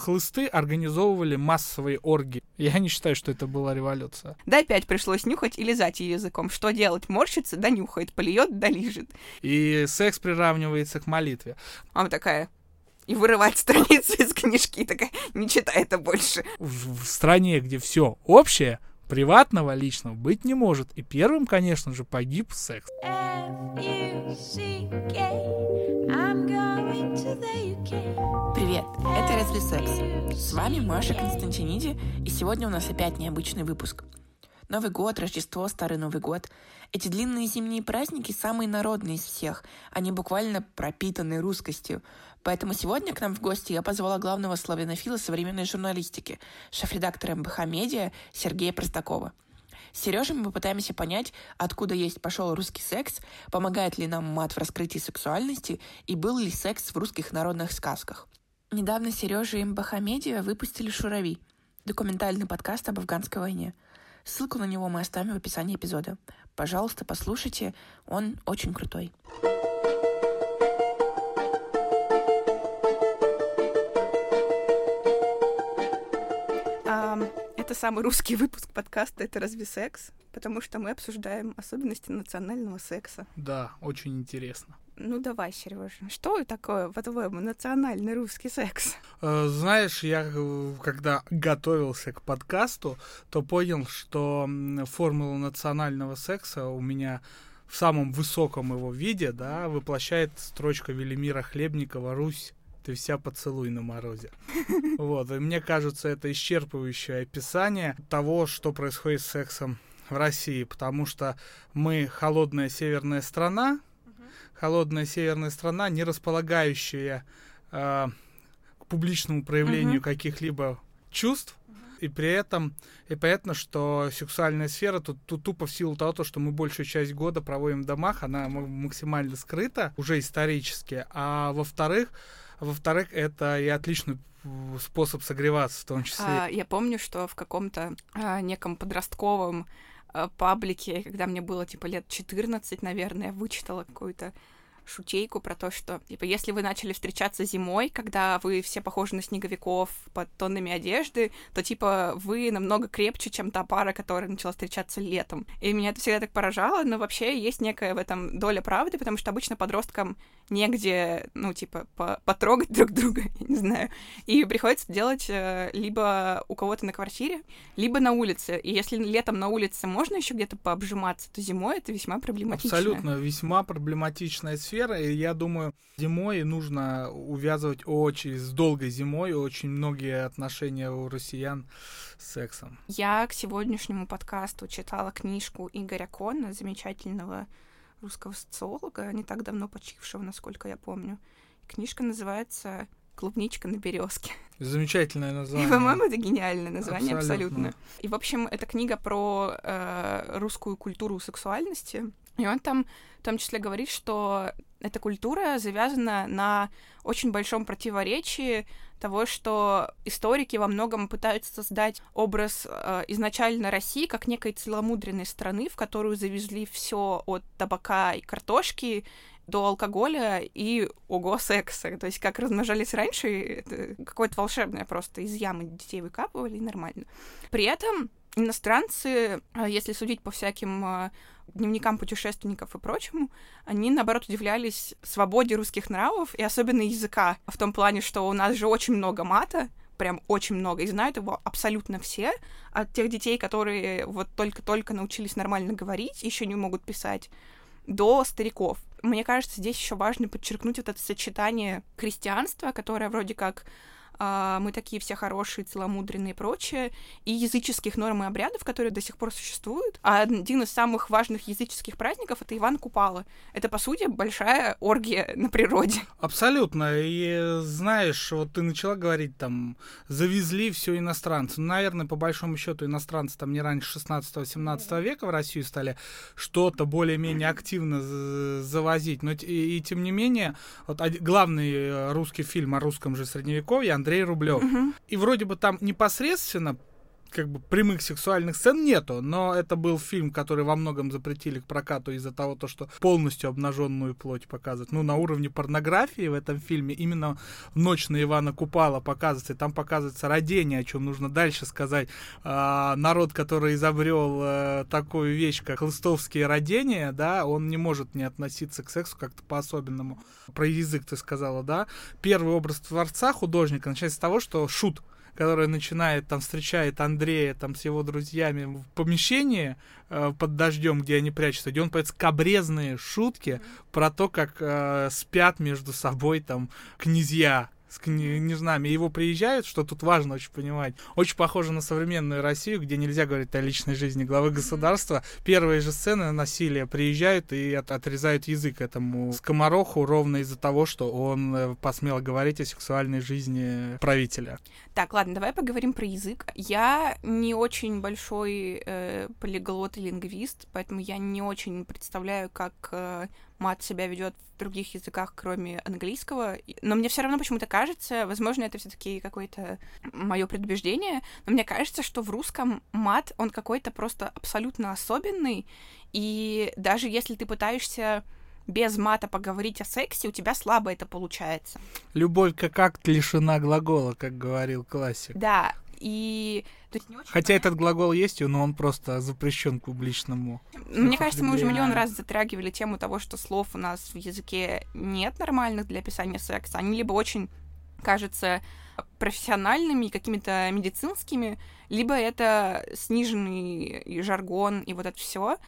хлысты организовывали массовые оргии. Я не считаю, что это была революция. Да опять пришлось нюхать и лизать ее языком. Что делать? Морщится, да нюхает, полиет, да лижет. И секс приравнивается к молитве. Мама такая, и вырывать страницу из книжки, такая, не читай это больше. В, в стране, где все общее, приватного личного быть не может. И первым, конечно же, погиб секс. Привет, это Разве Секс. С вами Маша Константиниди, и сегодня у нас опять необычный выпуск. Новый год, Рождество, Старый Новый год. Эти длинные зимние праздники самые народные из всех. Они буквально пропитаны русскостью. Поэтому сегодня к нам в гости я позвала главного славянофила современной журналистики, шеф-редактора МБХ Медиа Сергея Простакова. С Сережей мы попытаемся понять, откуда есть пошел русский секс, помогает ли нам мат в раскрытии сексуальности и был ли секс в русских народных сказках. Недавно Сережа и МБХ Медиа выпустили «Шурави» — документальный подкаст об афганской войне. Ссылку на него мы оставим в описании эпизода. Пожалуйста, послушайте, он очень крутой. Это самый русский выпуск подкаста «Это разве секс?» Потому что мы обсуждаем особенности национального секса. Да, очень интересно. Ну давай, Сережа, что такое, по-твоему, национальный русский секс? Э, знаешь, я э, когда готовился к подкасту, то понял, что формула национального секса у меня в самом высоком его виде, да, воплощает строчка Велимира Хлебникова «Русь ты вся поцелуй на морозе. Вот, и мне кажется, это исчерпывающее описание того, что происходит с сексом в России, потому что мы холодная северная страна, холодная северная страна, не располагающая э, к публичному проявлению каких-либо чувств, и при этом и понятно, что сексуальная сфера тут, тут тупо в силу того, что мы большую часть года проводим в домах, она максимально скрыта уже исторически, а во-вторых, во-вторых, это и отличный способ согреваться в том числе. А, я помню, что в каком-то а, неком подростковом а, паблике, когда мне было типа лет 14, наверное, я вычитала какую-то шутейку про то, что, типа, если вы начали встречаться зимой, когда вы все похожи на снеговиков под тоннами одежды, то, типа, вы намного крепче, чем та пара, которая начала встречаться летом. И меня это всегда так поражало, но вообще есть некая в этом доля правды, потому что обычно подросткам негде, ну, типа, по потрогать друг друга, я не знаю. И приходится делать э, либо у кого-то на квартире, либо на улице. И если летом на улице можно еще где-то пообжиматься, то зимой это весьма проблематично. Абсолютно, весьма проблематичная сфера, и я думаю, зимой нужно увязывать очень, с долгой зимой очень многие отношения у россиян с сексом. Я к сегодняшнему подкасту читала книжку Игоря Конна, замечательного русского социолога, не так давно почившего, насколько я помню. Книжка называется клубничка на березке. Замечательное название. И, по-моему, это гениальное название абсолютно. абсолютно. И, в общем, это книга про э, русскую культуру сексуальности. И он там в том числе говорит, что эта культура завязана на очень большом противоречии того, что историки во многом пытаются создать образ э, изначально России как некой целомудренной страны, в которую завезли все от табака и картошки до алкоголя и ого секса. То есть как размножались раньше, какое-то волшебное просто из ямы детей выкапывали, и нормально. При этом иностранцы, э, если судить по всяким э, дневникам путешественников и прочему, они, наоборот, удивлялись свободе русских нравов и особенно языка, в том плане, что у нас же очень много мата, прям очень много, и знают его абсолютно все, от тех детей, которые вот только-только научились нормально говорить, еще не могут писать, до стариков. Мне кажется, здесь еще важно подчеркнуть вот это сочетание крестьянства, которое вроде как а, мы такие все хорошие, целомудренные и прочее, и языческих норм и обрядов, которые до сих пор существуют. А один из самых важных языческих праздников — это Иван Купала. Это, по сути, большая оргия на природе. Абсолютно. И знаешь, вот ты начала говорить, там, завезли все иностранцы. Ну, наверное, по большому счету, иностранцы там не раньше 16-17 века в Россию стали что-то более-менее активно завозить. Но и, и тем не менее, вот главный э, русский фильм о русском же средневековье Андрей Андрей Рублев. Угу. И вроде бы там непосредственно как бы прямых сексуальных сцен нету, но это был фильм, который во многом запретили к прокату из-за того, то, что полностью обнаженную плоть показывают. Ну, на уровне порнографии в этом фильме именно «Ночь на Ивана Купала» показывается, и там показывается родение, о чем нужно дальше сказать. А, народ, который изобрел а, такую вещь, как хлыстовские родения, да, он не может не относиться к сексу как-то по-особенному. Про язык ты сказала, да? Первый образ творца художника начинается с того, что шут который начинает там встречает Андрея там с его друзьями в помещении э, под дождем, где они прячутся, где он поет скобрезные шутки mm-hmm. про то, как э, спят между собой там князья с княжнами, его приезжают, что тут важно очень понимать. Очень похоже на современную Россию, где нельзя говорить о личной жизни главы государства. Первые же сцены насилия приезжают и от, отрезают язык этому скомороху ровно из-за того, что он э, посмел говорить о сексуальной жизни правителя. Так, ладно, давай поговорим про язык. Я не очень большой э, полиглот и лингвист, поэтому я не очень представляю, как э, мат себя ведет в других языках, кроме английского. Но мне все равно почему-то кажется, возможно, это все-таки какое-то мое предубеждение, но мне кажется, что в русском мат, он какой-то просто абсолютно особенный. И даже если ты пытаешься без мата поговорить о сексе, у тебя слабо это получается. Любовь как акт лишена глагола, как говорил классик. Да, и... Хотя этот глагол есть, но он просто запрещен публичному. Мне кажется, мы уже миллион раз затрагивали тему того, что слов у нас в языке нет нормальных для описания секса. Они либо очень кажутся профессиональными, какими-то медицинскими, либо это сниженный жаргон и вот это все.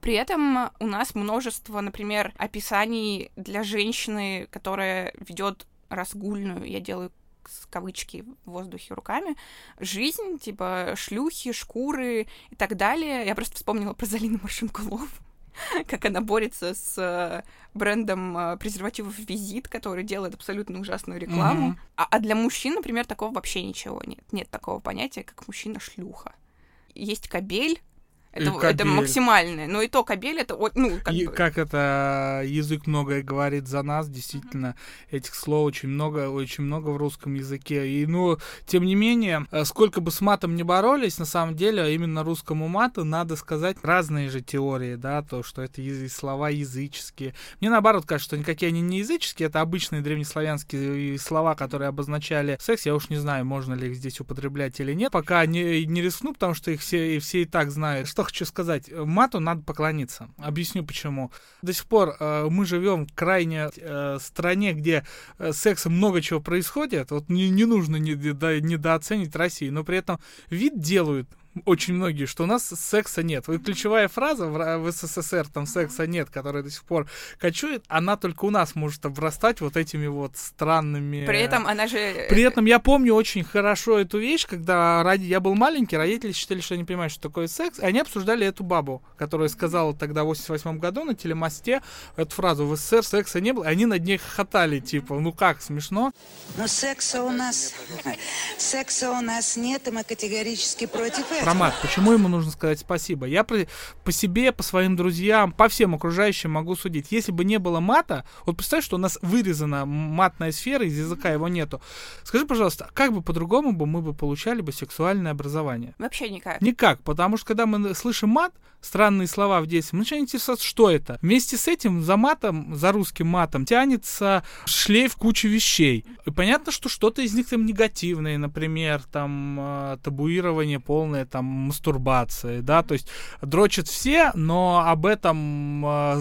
При этом у нас множество, например, описаний для женщины, которая ведет разгульную, я делаю с кавычки в воздухе руками, жизнь, типа шлюхи, шкуры и так далее. Я просто вспомнила про Залину Маршинкулову как она борется с э, брендом э, презервативов Визит, который делает абсолютно ужасную рекламу. Mm-hmm. А, а для мужчин, например, такого вообще ничего нет. Нет такого понятия, как мужчина-шлюха. Есть кабель, это, это максимальное. Но и то кабель это ну как, и, бы... как это язык многое говорит за нас, действительно uh-huh. этих слов очень много, очень много в русском языке. И ну тем не менее, э, сколько бы с матом не боролись, на самом деле именно русскому мату надо сказать разные же теории, да, то что это слова языческие. Мне наоборот кажется, что никакие они не языческие, это обычные древнеславянские слова, которые обозначали секс. Я уж не знаю, можно ли их здесь употреблять или нет, пока не не рискну, потому что их все все и так знают. Что хочу сказать. Мату надо поклониться. Объясню почему. До сих пор э, мы живем в крайне э, стране, где э, секса много чего происходит. Вот не, не нужно недооценить Россию, но при этом вид делают очень многие, что у нас секса нет. Вот ключевая фраза в, в СССР, там секса нет, которая до сих пор кочует, она только у нас может обрастать вот этими вот странными... При этом она же... Э, При этом я помню очень хорошо эту вещь, когда ради... я был маленький, родители считали, что они понимают, что такое секс, и они обсуждали эту бабу, которая сказала тогда в 88 году на телемосте эту фразу «В СССР секса не было», и они над ней хохотали, типа, ну как, смешно? Но секса у нас... Секса у нас нет, и мы категорически против этого. Про мат. Почему ему нужно сказать спасибо? Я по, по себе, по своим друзьям, по всем окружающим могу судить. Если бы не было мата, вот представь, что у нас вырезана матная сфера, из языка его нету. Скажи, пожалуйста, как бы по-другому бы мы бы получали бы сексуальное образование? Вообще никак. Никак, потому что когда мы слышим мат, странные слова в детстве, мы начинаем интересоваться, что это. Вместе с этим за матом, за русским матом тянется шлейф кучи вещей. И понятно, что что-то из них там негативное, например, там э, табуирование полное там мастурбации, да, то есть дрочат все, но об этом э,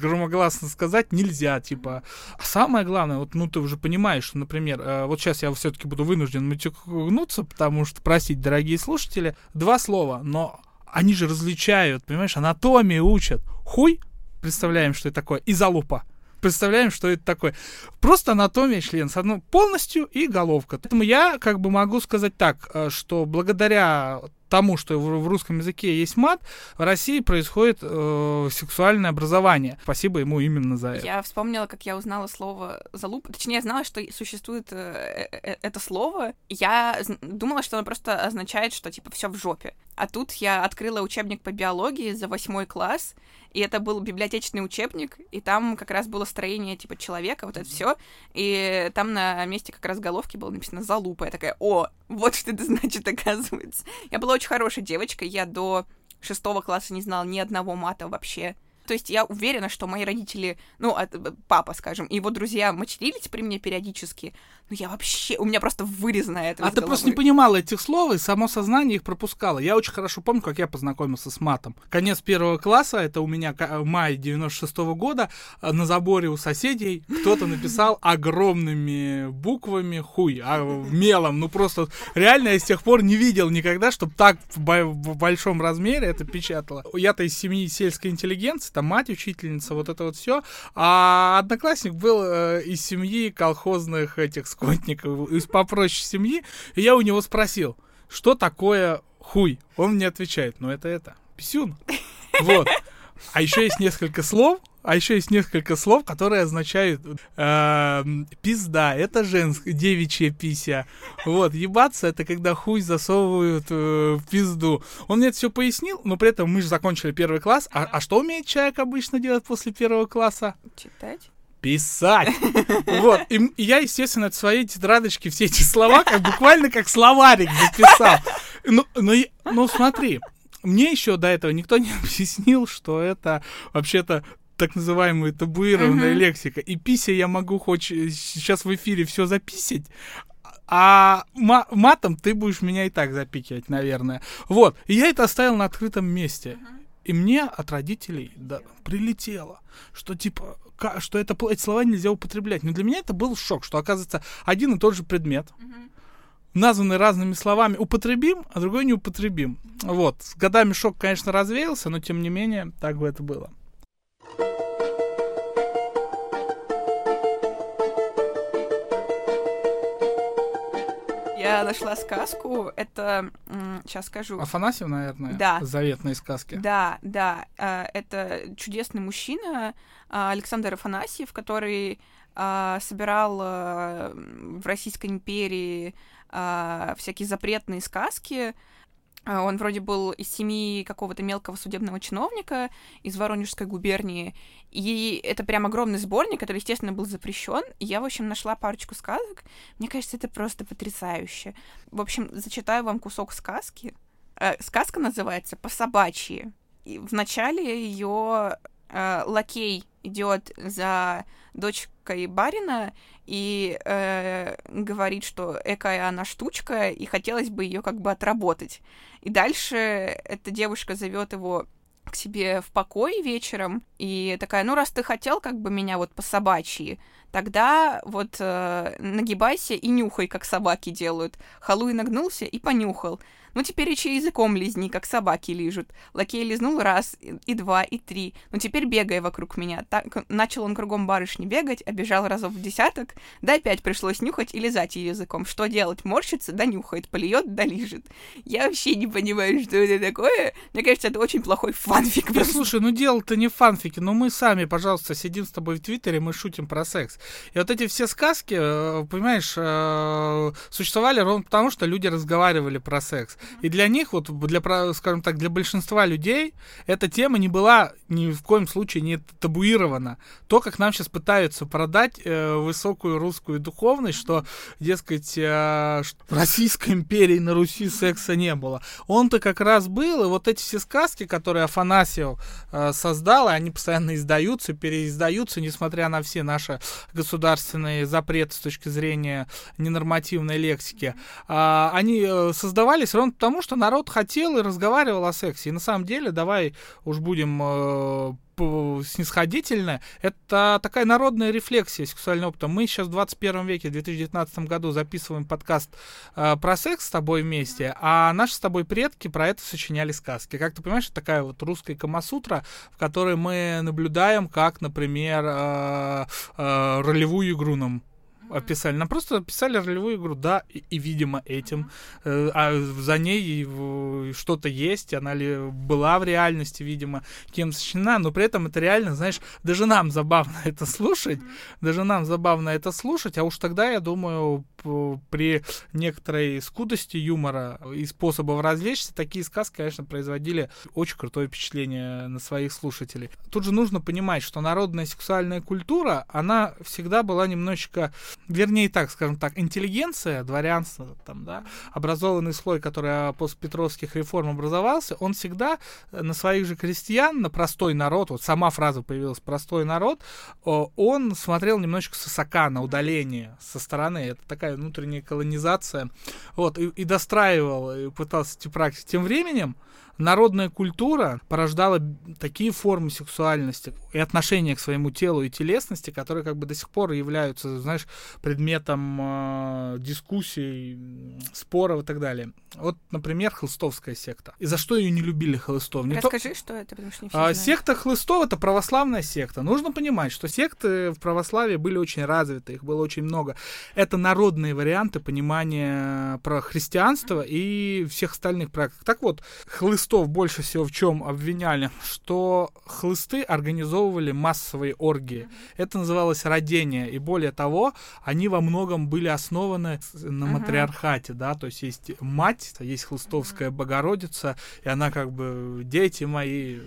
громогласно сказать нельзя, типа. А самое главное, вот, ну, ты уже понимаешь, что, например, э, вот сейчас я все-таки буду вынужден матюкнуться, потому что, простите, дорогие слушатели, два слова, но они же различают, понимаешь, анатомию учат. Хуй, представляем, что это такое, и залупа представляем, что это такое. Просто анатомия члена, одной полностью и головка. Поэтому я как бы могу сказать так, э, что благодаря тому, что в, русском языке есть мат, в России происходит э, сексуальное образование. Спасибо ему именно за это. Я вспомнила, как я узнала слово залуп. Точнее, я знала, что существует э, э, э это слово. Я думала, что оно просто означает, что типа все в жопе. А тут я открыла учебник по биологии за восьмой класс, и это был библиотечный учебник, и там как раз было строение типа человека, вот это все, и там на месте как раз головки было написано залупа. Я такая, о, Вот что это значит, оказывается. Я была очень хорошей девочкой, я до шестого класса не знала ни одного мата вообще. То есть я уверена, что мои родители, ну, э, папа, скажем, и его друзья матерились при мне периодически, ну, я вообще, у меня просто вырезано это А ты просто не понимала этих слов, и само сознание их пропускало. Я очень хорошо помню, как я познакомился с матом. Конец первого класса, это у меня май 96 -го года, э, на заборе у соседей кто-то написал огромными буквами хуй, а мелом, ну, просто реально я с тех пор не видел никогда, чтобы так в, в большом размере это печатало. Я-то из семьи сельской интеллигенции, там мать учительница, вот это вот все. А одноклассник был э, из семьи колхозных этих скотников, из попроще семьи. И я у него спросил, что такое хуй? Он мне отвечает, ну это это, писюн. Вот. А еще есть несколько слов, а еще есть несколько слов, которые означают э, пизда, это женская, девичья пися. Вот, ебаться это когда хуй засовывают э, в пизду. Он мне это все пояснил, но при этом мы же закончили первый класс. А, а что умеет человек обычно делать после первого класса? Читать писать. Вот. И, я, естественно, от своей тетрадочки все эти слова как буквально как словарик записал. Ну, ну, ну смотри, мне еще до этого никто не объяснил, что это вообще-то так называемая табуированная uh-huh. лексика. И пися я могу хоть сейчас в эфире все записать, а матом ты будешь меня и так запикивать, наверное. Вот. И я это оставил на открытом месте. Uh-huh. И мне от родителей да, прилетело, что типа, что это, эти слова нельзя употреблять. Но для меня это был шок, что оказывается один и тот же предмет. Uh-huh названы разными словами, употребим, а другой не употребим. Вот. С годами шок, конечно, развеялся, но тем не менее, так бы это было. Я нашла сказку, это, сейчас скажу. Афанасьев, наверное? Да. Заветные сказки. Да, да. А, это чудесный мужчина а, Александр Афанасьев, который а, собирал в Российской империи э, всякие запретные сказки. Он вроде был из семьи какого-то мелкого судебного чиновника из Воронежской губернии. И это прям огромный сборник, который, естественно, был запрещен. Я, в общем, нашла парочку сказок. Мне кажется, это просто потрясающе. В общем, зачитаю вам кусок сказки. Э, сказка называется «По собачьи». И в начале ее э, лакей идет за дочкой барина и э, говорит, что экая она штучка, и хотелось бы ее как бы отработать. И дальше эта девушка зовет его к себе в покой вечером, и такая, ну, раз ты хотел как бы меня вот по собачьи, тогда вот э, нагибайся и нюхай, как собаки делают. Халуй нагнулся и понюхал. Ну, теперь еще языком лизни, как собаки лижут. Лакей лизнул раз, и два, и три. Ну, теперь бегай вокруг меня. Так, начал он кругом барышни бегать, обежал разов в десяток, да опять пришлось нюхать и лизать ее языком. Что делать? Морщится, да нюхает, полиет, да лижет. Я вообще не понимаю, что это такое. Мне кажется, это очень плохой фанфик. Да, слушай, ну дело-то не в фанфике, но мы сами, пожалуйста, сидим с тобой в Твиттере, мы шутим про секс. И вот эти все сказки, э, понимаешь, э, существовали ровно потому, что люди разговаривали про секс. И для них, вот для, скажем так, для большинства людей эта тема не была ни в коем случае не табуирована. То, как нам сейчас пытаются продать э, высокую русскую духовность, что, дескать, э, в Российской империи на Руси секса не было. Он-то как раз был, и вот эти все сказки, которые Афанасьев э, создал, они постоянно издаются, переиздаются, несмотря на все наши государственные запреты с точки зрения ненормативной лексики. Э, они создавались ровно потому, что народ хотел и разговаривал о сексе. И на самом деле, давай уж будем э, снисходительно, это такая народная рефлексия сексуального опыта. Мы сейчас в 21 веке, в 2019 году записываем подкаст э, про секс с тобой вместе, а наши с тобой предки про это сочиняли сказки. Как ты понимаешь, это такая вот русская камасутра, в которой мы наблюдаем, как, например, э, э, ролевую игру нам описали. Нам просто описали ролевую игру, да, и, и видимо, этим. Э, а за ней что-то есть, она ли была в реальности, видимо, кем сочинена, но при этом это реально, знаешь, даже нам забавно это слушать, даже нам забавно это слушать, а уж тогда, я думаю, при некоторой скудости юмора и способов развлечься, такие сказки, конечно, производили очень крутое впечатление на своих слушателей. Тут же нужно понимать, что народная сексуальная культура, она всегда была немножечко вернее так, скажем так, интеллигенция, дворянство, там, да, образованный слой, который после Петровских реформ образовался, он всегда на своих же крестьян, на простой народ, вот сама фраза появилась, простой народ, он смотрел немножечко с высока, на удаление со стороны, это такая внутренняя колонизация, вот, и, и достраивал, и пытался эти практики. Тем временем, народная культура порождала такие формы сексуальности и отношения к своему телу и телесности, которые как бы до сих пор являются, знаешь, предметом э, дискуссий, споров и так далее. Вот, например, хлыстовская секта. И за что ее не любили хлыстов? Не Расскажи, то... что это, потому что не все а, Секта хлыстов — это православная секта. Нужно понимать, что секты в православии были очень развиты, их было очень много. Это народные варианты понимания про христианство и всех остальных практик. Так вот, хлыст хлыстов больше всего в чем обвиняли? Что хлысты организовывали массовые оргии. Это называлось родение. И более того, они во многом были основаны на матриархате, да, то есть есть мать, есть хлыстовская Богородица, и она как бы, дети мои,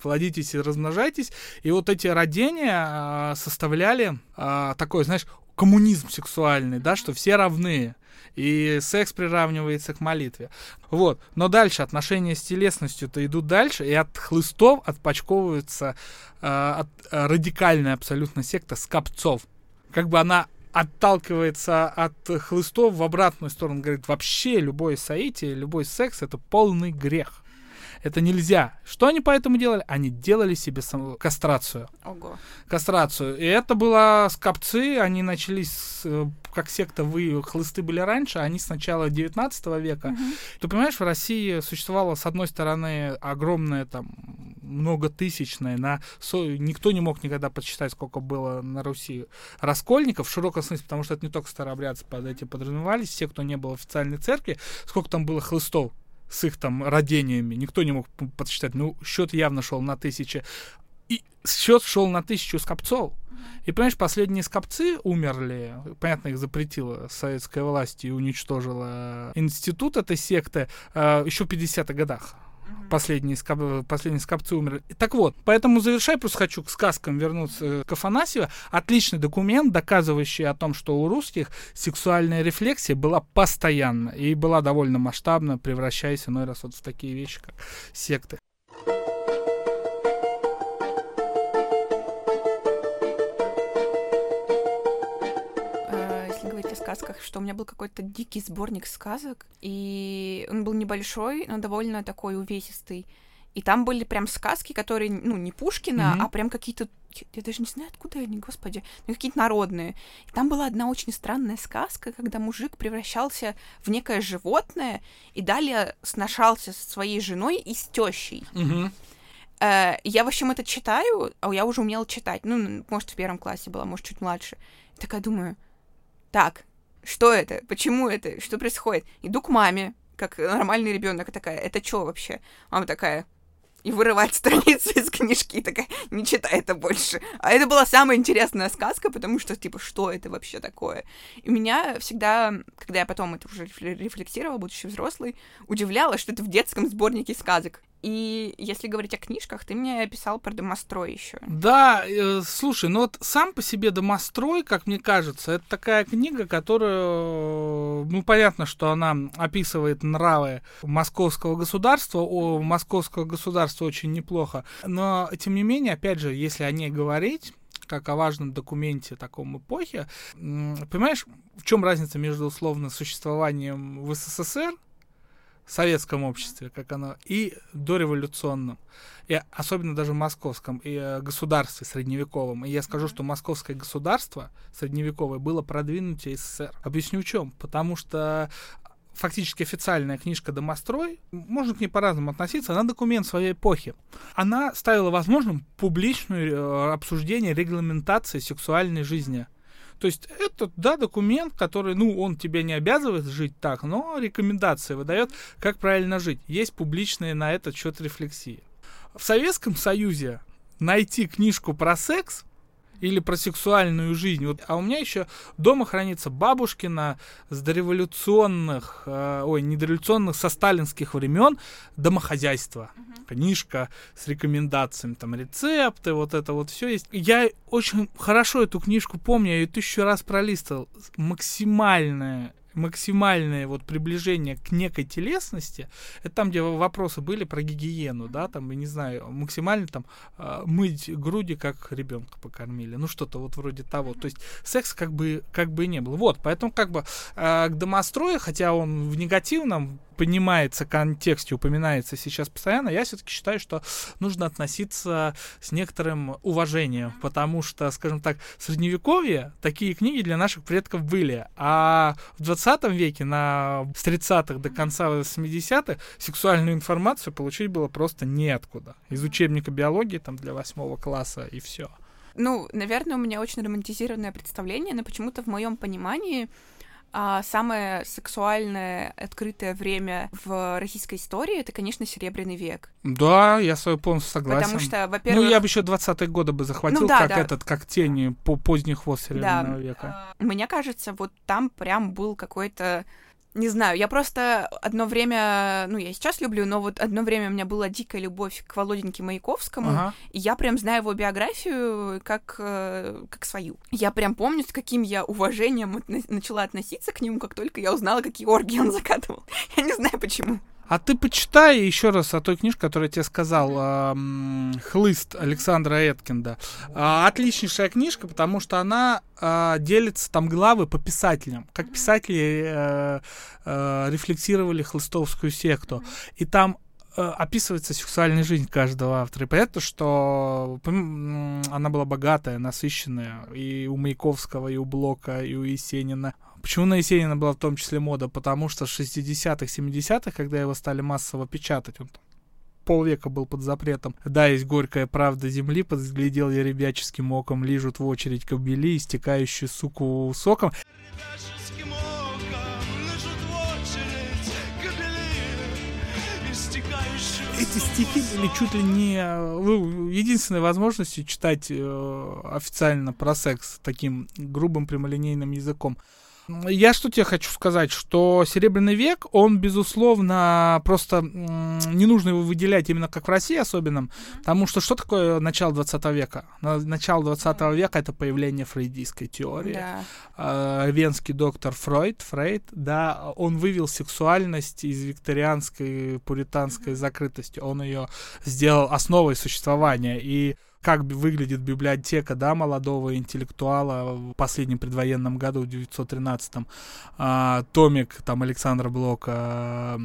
плодитесь и размножайтесь. И вот эти родения э, составляли э, такой, знаешь, коммунизм сексуальный, да, что все равны и секс приравнивается к молитве. Вот. Но дальше отношения с телесностью-то идут дальше, и от хлыстов отпочковывается э, от, радикальная абсолютно секта скопцов. Как бы она отталкивается от хлыстов в обратную сторону, говорит, вообще любое соитие, любой секс это полный грех. Это нельзя. Что они поэтому делали? Они делали себе сам... кастрацию. Ого. Кастрацию. И это было скопцы, они начались, с, э, как секта, вы, хлысты были раньше, они с начала 19 века. Угу. Ты понимаешь, в России существовало, с одной стороны, огромное там многотысячное, на никто не мог никогда подсчитать, сколько было на Руси раскольников, в широком смысле, потому что это не только старообрядцы под эти подразумевались, все, кто не был в официальной церкви, сколько там было хлыстов с их там родениями, никто не мог подсчитать. Ну, счет явно шел на тысячи. И счет шел на тысячу скопцов. И, понимаешь, последние скопцы умерли. Понятно, их запретила советская власть и уничтожила институт этой секты э, еще в 50-х годах последние, скоп, последние скопцы умерли. Так вот, поэтому завершай, просто хочу к сказкам вернуться э, к Афанасьеву. Отличный документ, доказывающий о том, что у русских сексуальная рефлексия была постоянно и была довольно масштабна, превращаясь иной раз вот в такие вещи, как секты. Сказках, что у меня был какой-то дикий сборник сказок, и он был небольшой, но довольно такой увесистый. И там были прям сказки, которые, ну, не Пушкина, mm-hmm. а прям какие-то, я даже не знаю, откуда они, господи, ну, какие-то народные. И там была одна очень странная сказка, когда мужик превращался в некое животное и далее сношался со своей женой и с тещей. Mm-hmm. Э, я, в общем, это читаю, а я уже умела читать. Ну, может, в первом классе была, может, чуть младше. И такая думаю, так, что это? Почему это? Что происходит? Иду к маме, как нормальный ребенок, такая, это что вообще? Мама такая, и вырывать страницу из книжки, такая, не читай это больше. А это была самая интересная сказка, потому что, типа, что это вообще такое? И меня всегда, когда я потом это уже рефлексировала, будучи взрослой, удивляло, что это в детском сборнике сказок. И если говорить о книжках, ты мне писал про домострой еще. Да, э, слушай, ну вот сам по себе домострой, как мне кажется, это такая книга, которая, ну понятно, что она описывает нравы московского государства, о московского государства очень неплохо, но тем не менее, опять же, если о ней говорить, как о важном документе таком эпохи. Понимаешь, в чем разница между условно существованием в СССР советском обществе, как оно, и дореволюционном, и особенно даже московском и э, государстве средневековом. И я скажу, что московское государство средневековое было продвинутее СССР. Объясню в чем. Потому что фактически официальная книжка «Домострой», можно к ней по-разному относиться, она документ своей эпохи. Она ставила возможным публичное э, обсуждение регламентации сексуальной жизни то есть это, да, документ, который, ну, он тебя не обязывает жить так, но рекомендации выдает, как правильно жить. Есть публичные на этот счет рефлексии. В Советском Союзе найти книжку про секс или про сексуальную жизнь. Вот, а у меня еще дома хранится бабушкина с дореволюционных, э, ой, не дореволюционных, со сталинских времен домохозяйство. Uh-huh. Книжка с рекомендациями, там рецепты, вот это вот все есть. Я очень хорошо эту книжку помню, я ее тысячу раз пролистывал. Максимальная максимальное вот приближение к некой телесности, это там, где вопросы были про гигиену, да, там, я не знаю, максимально там э, мыть груди, как ребенка покормили, ну что-то вот вроде того. То есть секс как бы, как бы и не было. Вот, поэтому как бы э, к домострою, хотя он в негативном понимается контексте, упоминается сейчас постоянно, я все-таки считаю, что нужно относиться с некоторым уважением, потому что, скажем так, в средневековье такие книги для наших предков были, а в 20 веке, на, с 30-х до конца 80-х, сексуальную информацию получить было просто неоткуда. Из учебника биологии там для восьмого класса и все. Ну, наверное, у меня очень романтизированное представление, но почему-то в моем понимании а самое сексуальное открытое время в российской истории это, конечно, Серебряный век. Да, я свою полностью согласен. Потому что, во-первых... Ну, я бы еще 20-е годы бы захватил, ну, да, как да. этот, как тени по поздний хвост Серебряного да. века. Мне кажется, вот там прям был какой-то не знаю, я просто одно время, ну, я сейчас люблю, но вот одно время у меня была дикая любовь к Володеньке Маяковскому, ага. и я прям знаю его биографию как, э, как свою. Я прям помню, с каким я уважением начала относиться к нему, как только я узнала, какие оргии он закатывал. Я не знаю, почему. А ты почитай еще раз о той книжке, которую я тебе сказал, э, «Хлыст» Александра Эткинда. Э, отличнейшая книжка, потому что она э, делится там главы по писателям, как писатели э, э, рефлексировали хлыстовскую секту. И там описывается сексуальная жизнь каждого автора. И понятно, что она была богатая, насыщенная и у Маяковского, и у Блока, и у Есенина. Почему на Есенина была в том числе мода? Потому что в 60-х, 70-х, когда его стали массово печатать, он там полвека был под запретом. Да, есть горькая правда земли, подглядел я ребяческим оком, лижут в очередь кобели, истекающую суку соком. Эти стихи были чуть ли не ну, единственной возможностью читать э, официально про секс таким грубым прямолинейным языком. Я что тебе хочу сказать, что Серебряный век, он, безусловно, просто не нужно его выделять именно как в России особенно, потому что что такое начало 20 века? Начало 20 века — это появление фрейдистской теории. Да. А, венский доктор Фройд, Фрейд, да, он вывел сексуальность из викторианской пуританской закрытости, он ее сделал основой существования, и как выглядит библиотека, да, молодого интеллектуала в последнем предвоенном году, в 913-м, а, томик там Александра Блока а,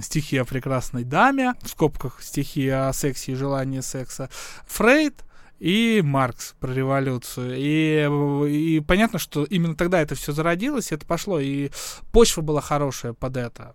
«Стихи о прекрасной даме», в скобках «Стихи о сексе и желании секса», Фрейд, и Маркс про революцию. И, и понятно, что именно тогда это все зародилось, это пошло, и почва была хорошая под это.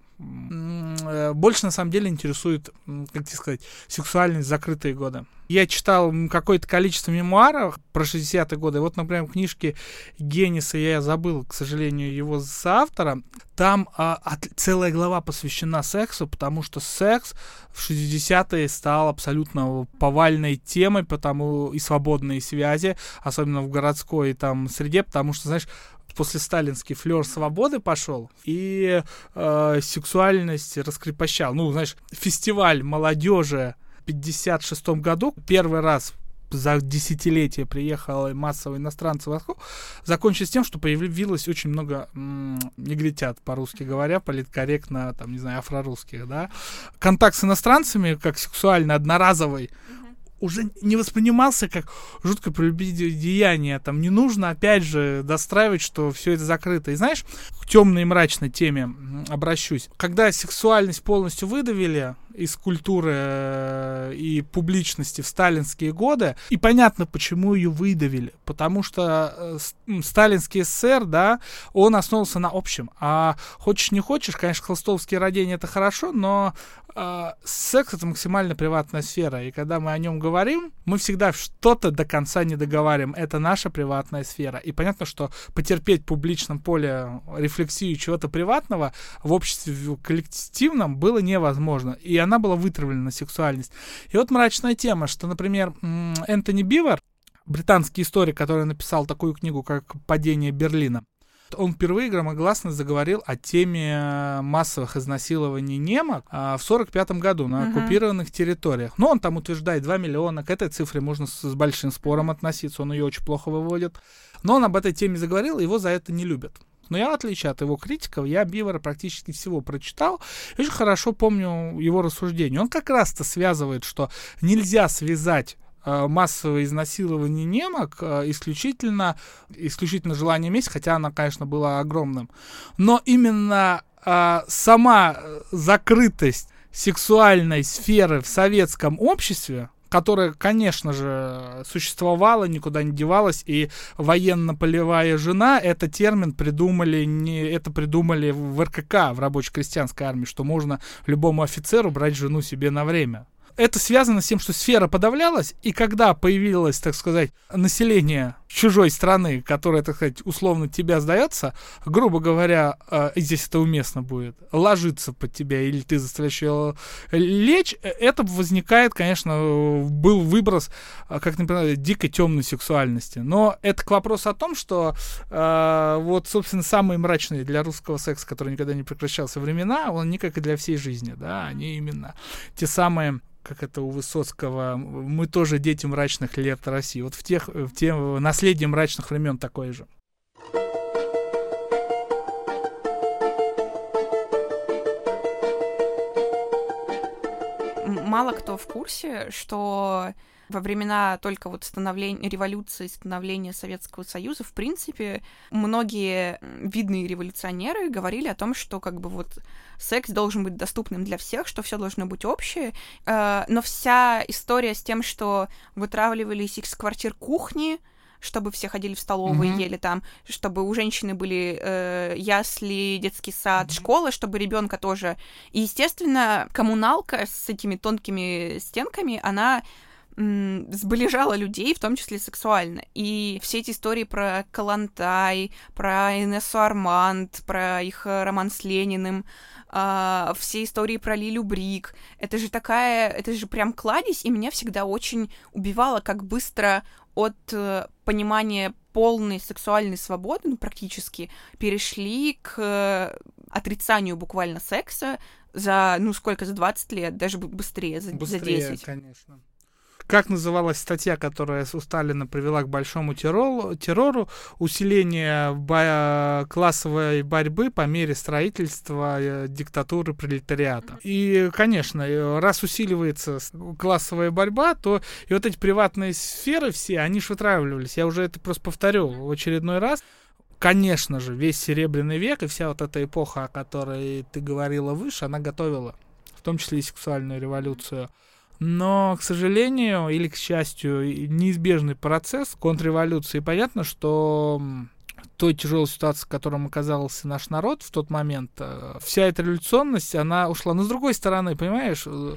Э, больше, на самом деле, интересует, как тебе сказать, сексуальность закрытые годы. Я читал какое-то количество мемуаров про 60-е годы. Вот, например, в книжке Генниса, я забыл, к сожалению, его с автора, там а, от, целая глава посвящена сексу, потому что секс в 60-е стал абсолютно повальной темой, потому и свободные связи, особенно в городской там среде, потому что, знаешь, после сталинский флер свободы пошел и э, сексуальность раскрепощал. Ну, знаешь, фестиваль молодежи в 56 году первый раз за десятилетие приехало массово иностранцев в Москву, закончилось тем, что появилось очень много м- негритят, по-русски говоря, политкорректно, там, не знаю, афрорусских, да. Контакт с иностранцами, как сексуально одноразовый, уже не воспринимался как жуткое прелюбодеяние. Там не нужно, опять же, достраивать, что все это закрыто. И знаешь, к темной и мрачной теме обращусь. Когда сексуальность полностью выдавили, из культуры э, и публичности в сталинские годы. И понятно, почему ее выдавили. Потому что э, сталинский СССР, да, он основывался на общем. А хочешь не хочешь, конечно, холстовские родения это хорошо, но э, секс это максимально приватная сфера. И когда мы о нем говорим, мы всегда что-то до конца не договариваем. Это наша приватная сфера. И понятно, что потерпеть в публичном поле рефлексию чего-то приватного в обществе в коллективном было невозможно. И она была вытравлена на сексуальность. И вот мрачная тема, что, например, Энтони Бивер, британский историк, который написал такую книгу, как «Падение Берлина». Он впервые громогласно заговорил о теме массовых изнасилований немок а, в 1945 году на uh-huh. оккупированных территориях. Но он там утверждает 2 миллиона. К этой цифре можно с, с большим спором относиться. Он ее очень плохо выводит. Но он об этой теме заговорил, его за это не любят. Но я, в отличие от его критиков, я Бивера практически всего прочитал. И очень хорошо помню его рассуждение. Он как раз-то связывает, что нельзя связать э, массовое изнасилование немок э, исключительно, исключительно желание мести, хотя она, конечно, была огромным. Но именно э, сама закрытость сексуальной сферы в советском обществе, которая, конечно же, существовала, никуда не девалась, и военно-полевая жена, это термин придумали, не, это придумали в РКК, в рабоче-крестьянской армии, что можно любому офицеру брать жену себе на время. Это связано с тем, что сфера подавлялась, и когда появилось, так сказать, население чужой страны, которое, так сказать, условно тебя сдается, грубо говоря, э, здесь это уместно будет, ложиться под тебя, или ты заставляешь ее лечь, э, это возникает, конечно, был выброс, э, как, например, дикой темной сексуальности. Но это к вопросу о том, что э, вот, собственно, самые мрачные для русского секса, который никогда не прекращался времена, он не как и для всей жизни, да, они именно те самые как это у Высоцкого, мы тоже дети мрачных лет России. Вот в тех, в те наследие мрачных времен такое же. Мало кто в курсе, что во времена только вот становления революции, становления Советского Союза, в принципе, многие видные революционеры говорили о том, что как бы вот секс должен быть доступным для всех, что все должно быть общее. Э, но вся история с тем, что вытравливались из квартир кухни, чтобы все ходили в столовые, mm-hmm. ели там, чтобы у женщины были э, ясли, детский сад, mm-hmm. школа, чтобы ребенка тоже. И, естественно, коммуналка с этими тонкими стенками, она сближала людей, в том числе сексуально. И все эти истории про Калантай, про Инессу Арманд, про их э, роман с Лениным, э, все истории про Лилю Брик, это же такая, это же прям кладезь, и меня всегда очень убивало, как быстро от э, понимания полной сексуальной свободы, ну, практически, перешли к э, отрицанию буквально секса за, ну, сколько, за 20 лет, даже быстрее, за, быстрее, за 10. конечно как называлась статья, которая у Сталина привела к большому террору, террору усиление бо- классовой борьбы по мере строительства э, диктатуры пролетариата. И, конечно, раз усиливается классовая борьба, то и вот эти приватные сферы все, они же вытравливались. Я уже это просто повторю в очередной раз конечно же, весь Серебряный век и вся вот эта эпоха, о которой ты говорила выше, она готовила, в том числе и сексуальную революцию. Но, к сожалению или к счастью, неизбежный процесс контрреволюции. понятно, что той тяжелой ситуации, в котором оказался наш народ в тот момент, э, вся эта революционность, она ушла. Но с другой стороны, понимаешь, э,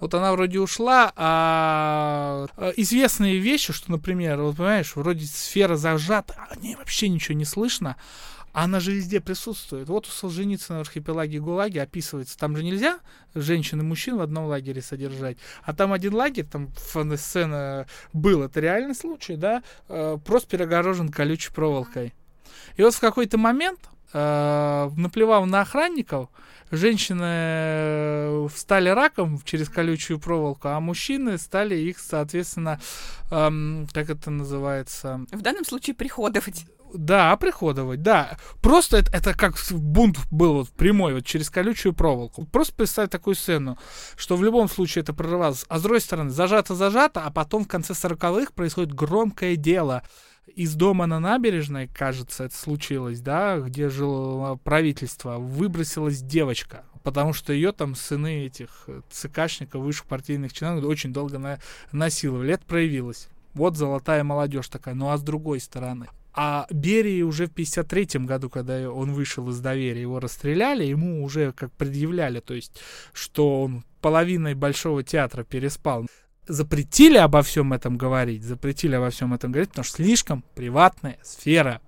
вот она вроде ушла, а э, известные вещи, что, например, вот понимаешь, вроде сфера зажата, о ней вообще ничего не слышно, она же везде присутствует. Вот у Солженицына в архипелаге ГУЛАГи описывается. Там же нельзя женщин и мужчин в одном лагере содержать. А там один лагерь, там сцена был, это реальный случай, да, э, просто перегорожен колючей проволокой. И вот в какой-то момент, э, наплевав на охранников, женщины э, стали раком через колючую проволоку, а мужчины стали их, соответственно, эм, как это называется? В данном случае приходовать. Да, приходовать, да. Просто это, это как бунт был вот прямой, вот через колючую проволоку. Просто представь такую сцену, что в любом случае это прорывалось. А с другой стороны, зажато-зажато, а потом в конце сороковых происходит громкое дело. Из дома на набережной, кажется, это случилось, да, где жило правительство, выбросилась девочка, потому что ее там сыны этих ЦКшников, высших партийных чиновников очень долго на насиловали. Это проявилось. Вот золотая молодежь такая. Ну а с другой стороны, а Берии уже в 53 году, когда он вышел из доверия, его расстреляли, ему уже как предъявляли, то есть, что он половиной Большого театра переспал. Запретили обо всем этом говорить, запретили обо всем этом говорить, потому что слишком приватная сфера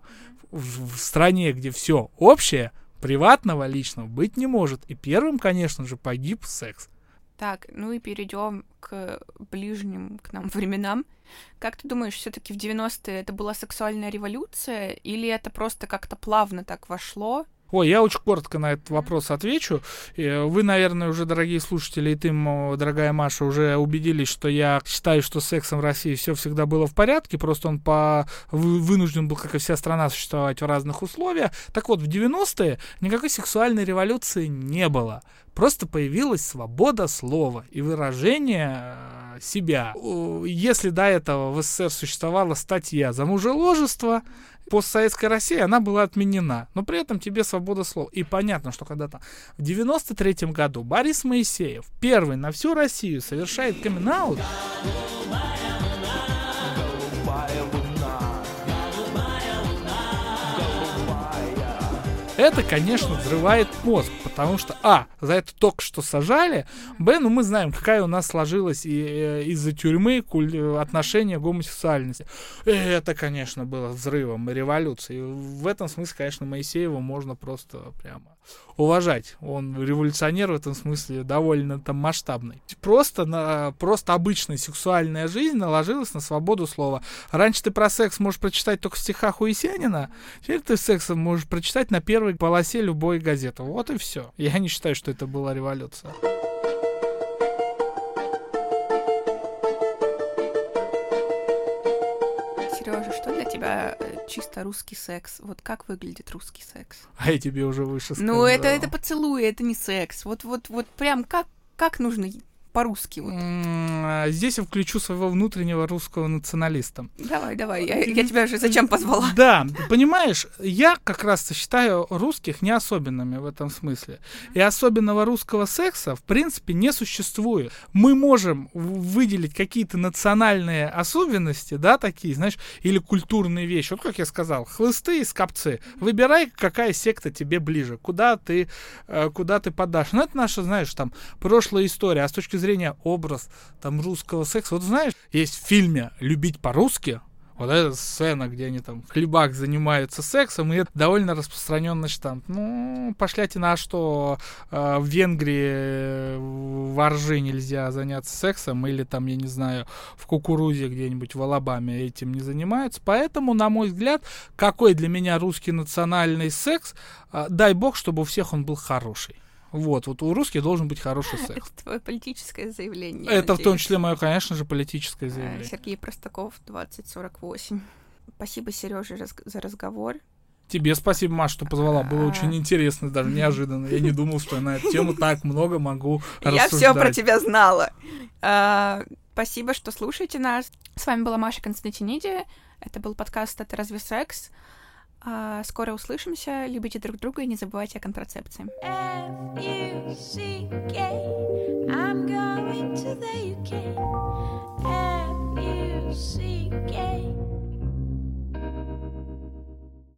в, в стране, где все общее, приватного личного быть не может. И первым, конечно же, погиб секс. Так, ну и перейдем к ближним к нам временам. Как ты думаешь, все-таки в 90-е это была сексуальная революция, или это просто как-то плавно так вошло? Ой, я очень коротко на этот вопрос отвечу. Вы, наверное, уже, дорогие слушатели, и ты, дорогая Маша, уже убедились, что я считаю, что с сексом в России все всегда было в порядке, просто он по... вынужден был, как и вся страна, существовать в разных условиях. Так вот, в 90-е никакой сексуальной революции не было. Просто появилась свобода слова и выражения э, себя. Если до этого в СССР существовала статья за мужеложество, постсоветской России она была отменена. Но при этом тебе свобода слова. И понятно, что когда-то в 93 году Борис Моисеев первый на всю Россию совершает камин Это, конечно, взрывает мозг, потому что, а, за это только что сажали, б, ну мы знаем, какая у нас сложилась и, э, из-за тюрьмы куль, отношение к гомосексуальности. Это, конечно, было взрывом революции. В этом смысле, конечно, Моисеева можно просто прямо уважать. Он революционер в этом смысле довольно там масштабный. Просто, на, просто обычная сексуальная жизнь наложилась на свободу слова. Раньше ты про секс можешь прочитать только в стихах у Есенина, теперь ты секс можешь прочитать на первой полосе любой газеты. Вот и все. Я не считаю, что это была революция. Тебя э, чисто русский секс? Вот как выглядит русский секс? А я тебе уже выше сказал. Ну, это, это поцелуй, это не секс. Вот, вот, вот прям как, как нужно по-русски? Вот. Здесь я включу своего внутреннего русского националиста. Давай, давай, я, я тебя же зачем позвала? Да, понимаешь, я как раз считаю русских не особенными в этом смысле. И особенного русского секса, в принципе, не существует. Мы можем выделить какие-то национальные особенности, да, такие, знаешь, или культурные вещи. Вот как я сказал, хлысты и скопцы. Выбирай, какая секта тебе ближе, куда ты, э, куда ты подашь. Ну, это наша, знаешь, там, прошлая история. А с точки зрения образ там русского секса. Вот знаешь, есть в фильме «Любить по-русски», вот эта сцена, где они там в хлебах занимаются сексом, и это довольно распространенный штамп. Ну, пошлять на что э, в Венгрии в Оржи нельзя заняться сексом, или там, я не знаю, в кукурузе где-нибудь в Алабаме этим не занимаются. Поэтому, на мой взгляд, какой для меня русский национальный секс, э, дай бог, чтобы у всех он был хороший. Вот, вот у русских должен быть хороший секс. Это твое политическое заявление. Это надеюсь. в том числе мое, конечно же, политическое а, заявление. Сергей Простаков, 2048. Спасибо, Сереже, за разговор. Тебе спасибо, Маш, что позвала. Было очень интересно, даже неожиданно. Я не думал, что я на эту тему так много могу Я все про тебя знала. А, спасибо, что слушаете нас. С вами была Маша Константиниди. Это был подкаст «Это разве секс?». А, скоро услышимся. Любите друг друга и не забывайте о контрацепции.